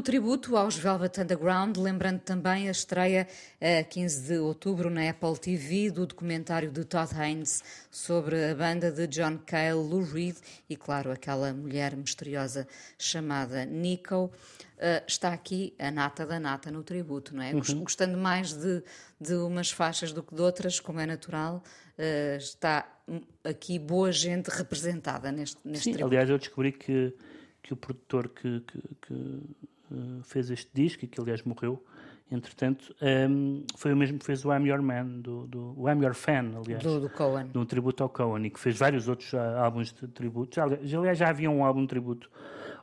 O tributo aos Velvet Underground, lembrando também a estreia a 15 de outubro na Apple TV do documentário de Todd Haynes sobre a banda de John Cale, Lou Reed e, claro, aquela mulher misteriosa chamada Nico. Uh, está aqui a nata da nata no tributo, não é? Uhum. Gostando mais de, de umas faixas do que de outras, como é natural, uh, está aqui boa gente representada neste, neste Sim, tributo. aliás, eu descobri que, que o produtor que, que, que fez este disco, e que aliás morreu, entretanto, um, ehm, foi o mesmo que fez o I'm Your Man, do, do, o I'm Your Fan, aliás. Do, do Cohen. Um tributo ao Cohen, e que fez vários outros álbuns de tributo. Já, aliás, já havia um álbum de tributo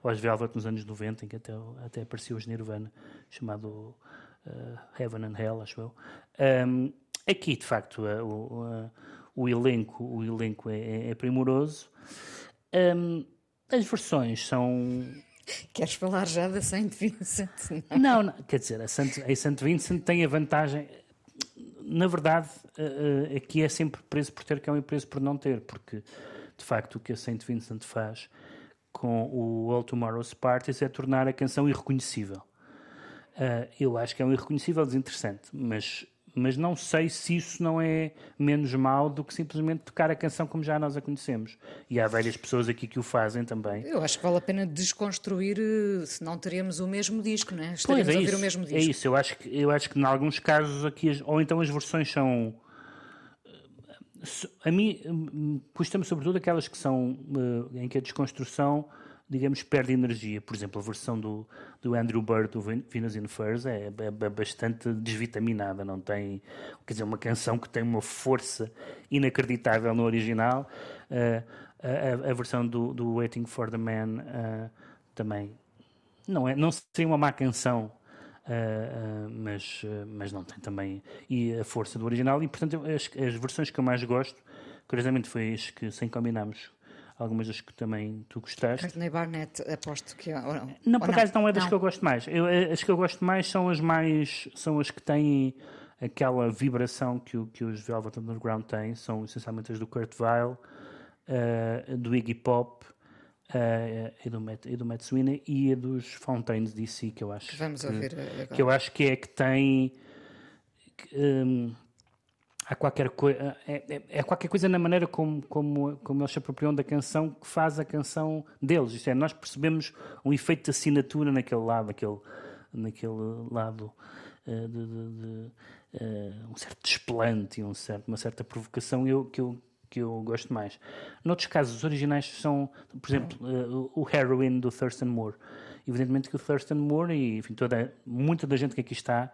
aos Velvet nos anos 90, em que até, até apareceu os Nirvana, chamado uh, Heaven and Hell, acho eu. Um, aqui, de facto, uh, o, uh, o, elenco, o elenco é, é, é primoroso. Um, as versões são. Queres falar já da Saint Vincent? Não, não, não quer dizer, a Saint, a Saint Vincent tem a vantagem. Na verdade, aqui é sempre preço por ter que é um preço por não ter, porque de facto o que a Saint Vincent faz com o All Tomorrow's Parties é tornar a canção irreconhecível. Uh, eu acho que é um irreconhecível desinteressante, mas, mas não sei se isso não é menos mal do que simplesmente tocar a canção como já nós a conhecemos. E há várias pessoas aqui que o fazem também. Eu acho que vale a pena desconstruir, eh, se não teríamos o mesmo disco, não é? Estaríamos é a ouvir isso, o mesmo é disco. É isso, eu acho que, eu acho que em alguns casos aqui, ou então as versões são a mim hum, custa-me sobretudo aquelas que são uh, em que a desconstrução digamos perde energia. Por exemplo a versão do, do Andrew Bird do Venus in Furs é, é, é, bastante desvitaminada não tem quer dizer uma canção que tem uma força inacreditável no original uh, a, a, versão do, do Waiting for the Man uh, também não é não seria uma má canção Uh, uh, mas, uh, mas não tem também e a força do original e portanto as, as versões que eu mais gosto curiosamente foi as que sem combinarmos algumas das que também tu gostaste Courtney Barnett aposto que ou não, não por acaso não? não é das não. que eu gosto mais eu, as que eu gosto mais são as mais são as que têm aquela vibração que, que os Velvet Underground têm são essencialmente as do Kurt Weill do Iggy Pop uh, e, do Matt, e do Matt Sweeney e a dos Fountains DC, que eu acho que, vamos ouvir agora. que eu acho que é que tem um, há qualquer coisa é, é, é, qualquer coisa na maneira como, como, como eles se apropriam da canção que faz a canção deles. Isto é, nós percebemos um efeito de assinatura naquele lado, naquele, naquele lado uh, de, de, de uh, um certo desplante, um certo, uma certa provocação eu, que eu que eu gosto mais. Noutros casos, os originais são, por exemplo, uh, o Heroin do Thurston Moore. Evidentemente que o Thurston Moore e enfim, toda, muita da gente que aqui está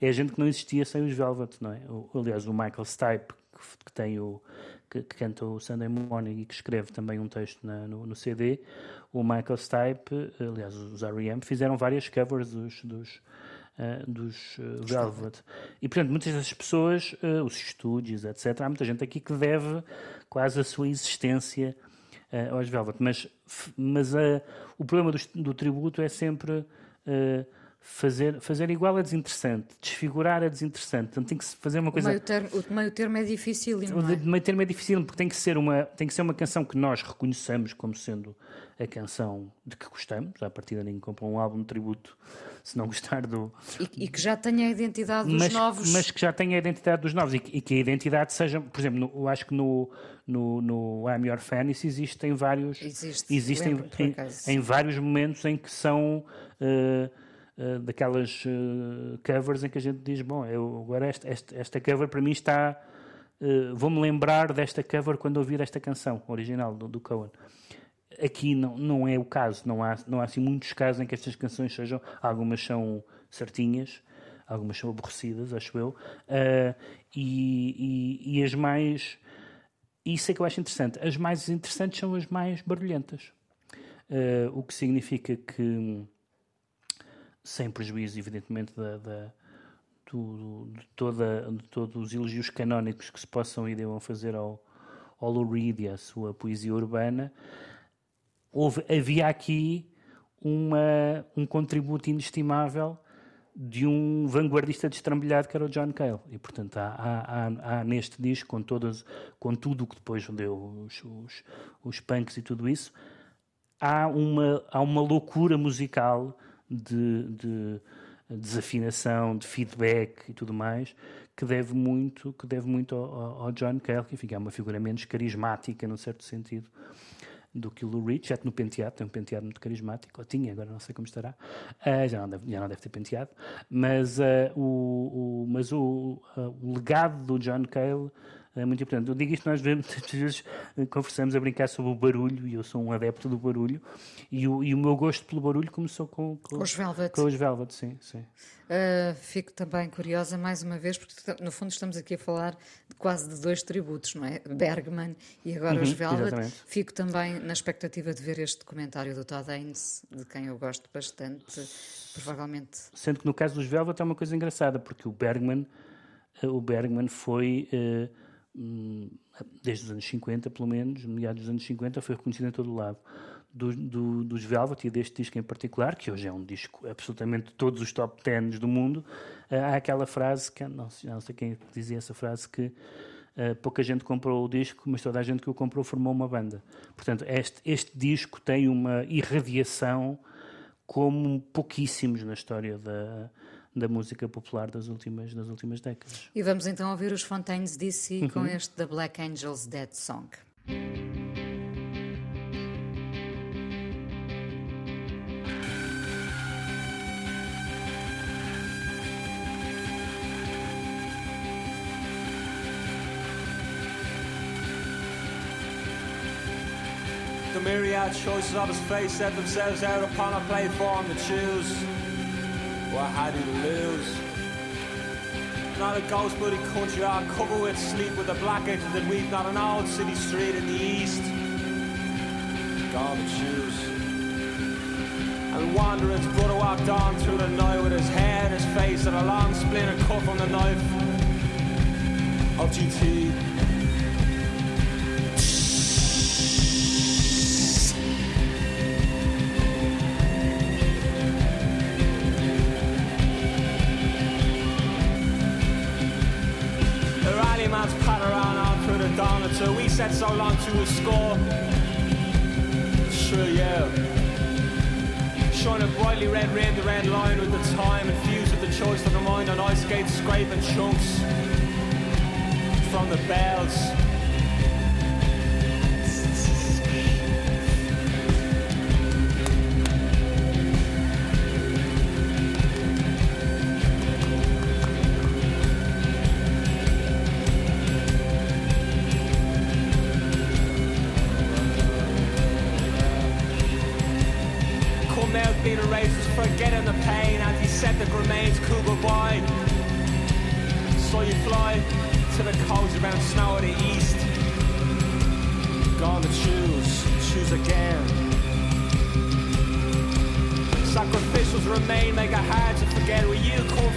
é gente que não existia sem os Velvet, não é? O, aliás, o Michael Stipe, que, que tem o que, que, canta o Sunday Morning e que escreve também um texto na, no, no, CD, o Michael Stipe, aliás, os R.E.M. fizeram várias covers dos, dos uh, dos uh, Velvet. E, portanto, muitas dessas pessoas, uh, os estúdios, etc., há muita gente aqui que deve quase a sua existência aos Velvet. Mas, mas o problema do, do, tributo é sempre fazer, fazer igual é desinteressante, desfigurar é desinteressante. Então tem que se fazer uma coisa. O meio termo, o meio termo é difícil. O é? meio termo é difícil porque tem que, ser uma, tem que ser uma canção que nós reconheçamos como sendo a canção de que gostamos. À partida, ninguém compra um álbum de tributo se não gostar do. E, e que já tenha a identidade dos mas, novos. Mas que já tenha a identidade dos novos e que, e que a identidade seja. Por exemplo, no, eu acho que no, no, no I'm Your Fan isso existe em vários. Existe, existem em, em, vários momentos em que são. Uh, uh, daquelas uh, covers em que a gente diz: Bom, eu, agora esta, esta, cover para mim está. Vou-me lembrar desta cover quando ouvir esta canção original do, do Cohen. Aqui não, não é o caso, não há, não há assim muitos casos em que estas canções sejam. Algumas são certinhas, algumas são aborrecidas, acho eu, uh, e, e, e, as mais. Isso é que eu acho interessante. As mais interessantes são as mais barulhentas. Uh, o que significa que, sem prejuízo, evidentemente, da, da do, de, toda, de todos os elogios canónicos que se possam e devam fazer ao, ao Lou Reed e à sua poesia urbana, houve, havia aqui uma, um contributo inestimável de um vanguardista destrambelhado que era o John Cale. E, portanto, há, há, há, há neste disco, com, todas, com tudo o que depois deu os, os, os punks e tudo isso, há uma, há uma loucura musical de, de desafinação, de feedback e tudo mais, que deve muito, que deve muito ao, ao John Cale, que enfim, é uma figura menos carismática, num certo sentido, do que o Lou Reed, já no penteado, tem um penteado muito carismático, ou tinha, agora não sei como estará, uh, já, não deve, já não deve ter penteado, mas, uh, o, o, mas o, uh, o legado do John Cale é muito importante. Eu digo isto, nós muitas vezes conversamos a brincar sobre o barulho, e eu sou um adepto do barulho, e o, e o meu gosto pelo barulho começou com, com, com os Velvet. Com os Velvet, sim. sim. Uh, fico também curiosa, mais uma vez, porque no fundo estamos aqui a falar de quase de dois tributos, não é? Bergman e agora uhum, os Velvet. Exatamente. Fico também na expectativa de ver este documentário do Todd Haynes, de quem eu gosto bastante, provavelmente. Sendo que no caso dos Velvet é uma coisa engraçada, porque o Bergman, uh, o Bergman foi. Uh, desde os anos 50, pelo menos, meados dos anos 50, foi reconhecido em todo o lado. Do, do, dos Velvet e deste disco em particular, que hoje é um disco absolutamente todos os top 10 do mundo, uh, há aquela frase, que não, não sei quem dizia essa frase, que uh, pouca gente comprou o disco, mas toda a gente que o comprou formou uma banda. Portanto, este, este disco tem uma irradiação como pouquíssimos na história da, da música popular das últimas, das últimas décadas. E vamos então ouvir os Fontaines DC uhum. com este The Black Angels Dead Song. The myriad choices of his face set themselves out upon a platform to choose. What had he lose? Not a ghost bloody country all covered with sleep with the black edges that weep, not an old city street in the east. To choose. And wandering's brother walked on through the night with his hair and his face and a long splinter cut from the knife of GT. So long to a score. Sure, yeah. Shine a brightly red rim, the red line with the time, infused with the choice of the mind on ice skates, scraping chunks from the bells.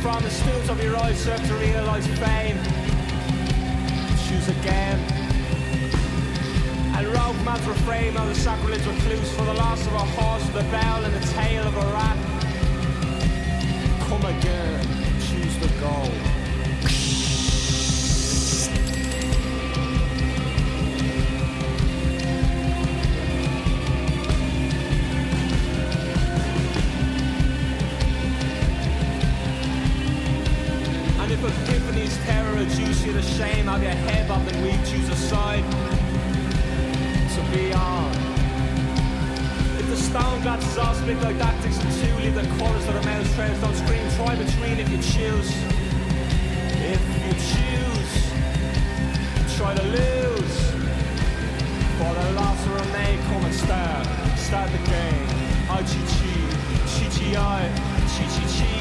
from the stools of your eyes, serve to realise fame. Choose again. And rogue man's refrain of the sacrilege of clues for the loss of a horse the bell and the tail of a rat. Come again, choose the gold. you the shame of your head up and we choose a side to be on. If the stone glass is all spiglodactics and two leave the corners of the mouse trails, don't scream, try between if you choose. If you choose, try to lose. For the loss of remain, come and start, start the game. I chi chi, chi chi I, chi chi chi,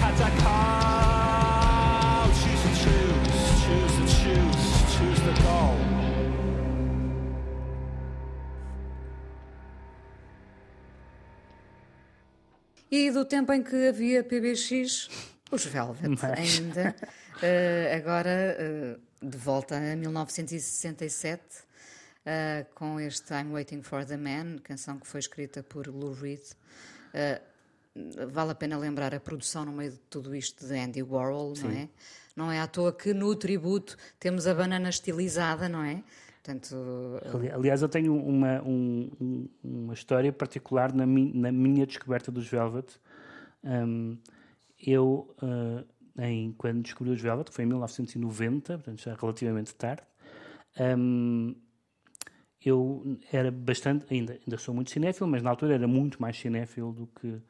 katakana. E do tempo em que havia PBX, os Velvet Mas... ainda. Uh, agora, uh, de volta a 1967, uh, com este I'm Waiting for the Man, canção que foi escrita por Lou Reed. Vale a pena lembrar a produção no meio de tudo isto de Andy Warhol, Sim. não é? Não é à toa que no tributo temos a banana estilizada, não é? Portanto, Aliás, eu tenho uma, um, uma história particular na, mi, na, minha descoberta dos Velvet. Um, eu, uh, em, quando descobri os Velvet, que foi em 1990, portanto já relativamente tarde, um, eu era bastante, ainda, ainda sou muito cinéfilo, mas na altura era muito mais cinéfilo do que,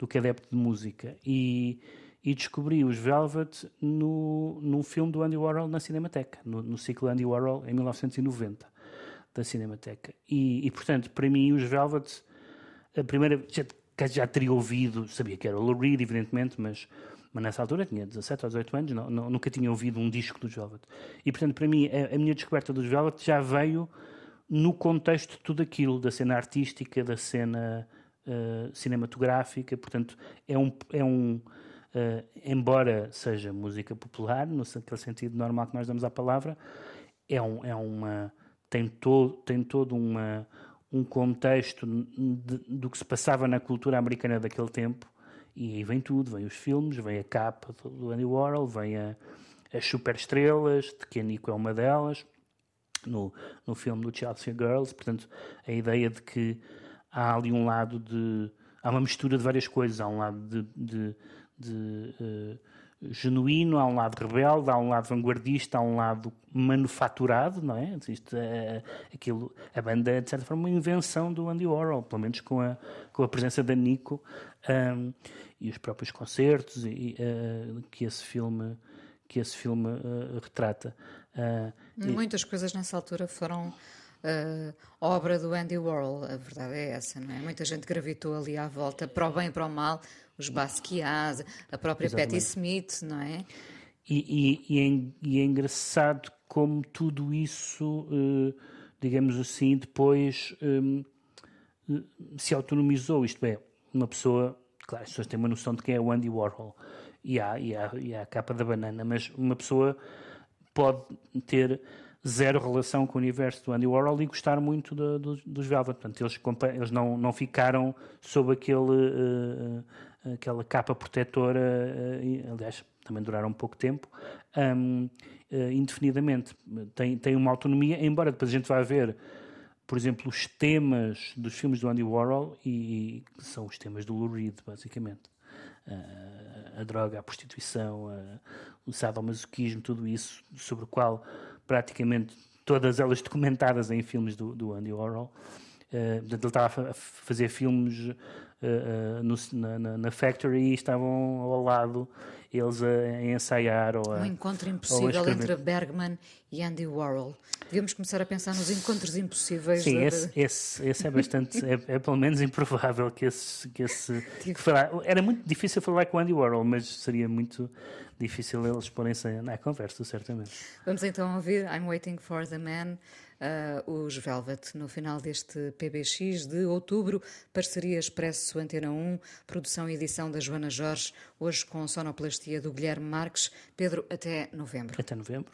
do que adepto de música. E, e descobri os Velvet no, num filme do Andy Warhol na Cinemateca, no, no ciclo Andy Warhol em 1990, da Cinemateca. E, e portanto, para mim, os Velvet, a primeira já, já teria ouvido, sabia que era o Lou Reed, evidentemente, mas, mas nessa altura tinha 17 ou 18 anos, não, não, nunca tinha ouvido um disco dos Velvet. E portanto, para mim, a, a minha descoberta dos Velvet já veio no contexto de tudo aquilo, da cena artística, da cena uh, cinematográfica, portanto, é um. É um Uh, embora seja música popular, no sentido normal que nós damos à palavra, é, um, é uma tem todo tem todo uma um contexto de, do que se passava na cultura americana daquele tempo e aí vem tudo, vem os filmes, vem a capa do Andy Warhol, vem a, as superestrelas, de que a Nico é uma delas, no, no filme do Chelsea Girls, portanto a ideia de que há ali um lado de há uma mistura de várias coisas, há um lado de, de de uh, genuíno, há um lado rebelde, há um lado vanguardista, há um lado manufaturado, não é? Isto, é aquilo, a banda é, de certa forma, uma invenção do Andy Warhol, pelo menos com a, com a presença da Nico um, e os próprios concertos e, uh, que esse filme, que esse filme uh, retrata. Muitas e... coisas nessa altura foram uh, obra do Andy Warhol, a verdade é essa, não é? Muita gente gravitou ali à volta, para o bem e para o mal, os Basquiat, a própria Exatamente. Patti Smith, não é? E, e, e, é, e, é, engraçado como tudo isso, uh, digamos assim, depois um, eh, se autonomizou, isto é, uma pessoa, claro, as pessoas têm uma noção de quem é o Andy Warhol e há, e há, e há a capa da banana, mas uma pessoa pode ter zero relação com o universo do Andy Warhol e gostar muito de, dos Velvet. Portanto, eles, eles não, não ficaram sob aquele, uh, aquela capa protetora, uh, aliás, também duraram pouco tempo, um, uh, indefinidamente. Tem, tem uma autonomia, embora depois a gente vá ver, por exemplo, os temas dos filmes do Andy Warhol, e, e são os temas do Lou Reed, basicamente. a droga, a prostituição, o sadomasoquismo, tudo isso, sobre o qual praticamente todas elas documentadas em filmes do, do Andy Warhol. Uh, ele estava a fazer filmes uh, uh, no, na, na, Factory e estavam ao lado eles a, a ensaiar ou a, Um encontro impossível entre Bergman e Andy Warhol. Devíamos começar a pensar nos encontros impossíveis. Sim, esse, esse, esse, é bastante, é, é, pelo menos improvável que esse... Que esse que falar, era muito difícil falar com Andy Warhol, mas seria muito difícil eles porem-se na conversa, certamente. Vamos então ouvir I'm Waiting for the Man, uh, os Velvet, no final deste PBX de outubro, parceria Expresso Antena 1, produção e edição da Joana Jorge, hoje com sonoplastia do Guilherme Marques. Pedro, até novembro. Até novembro.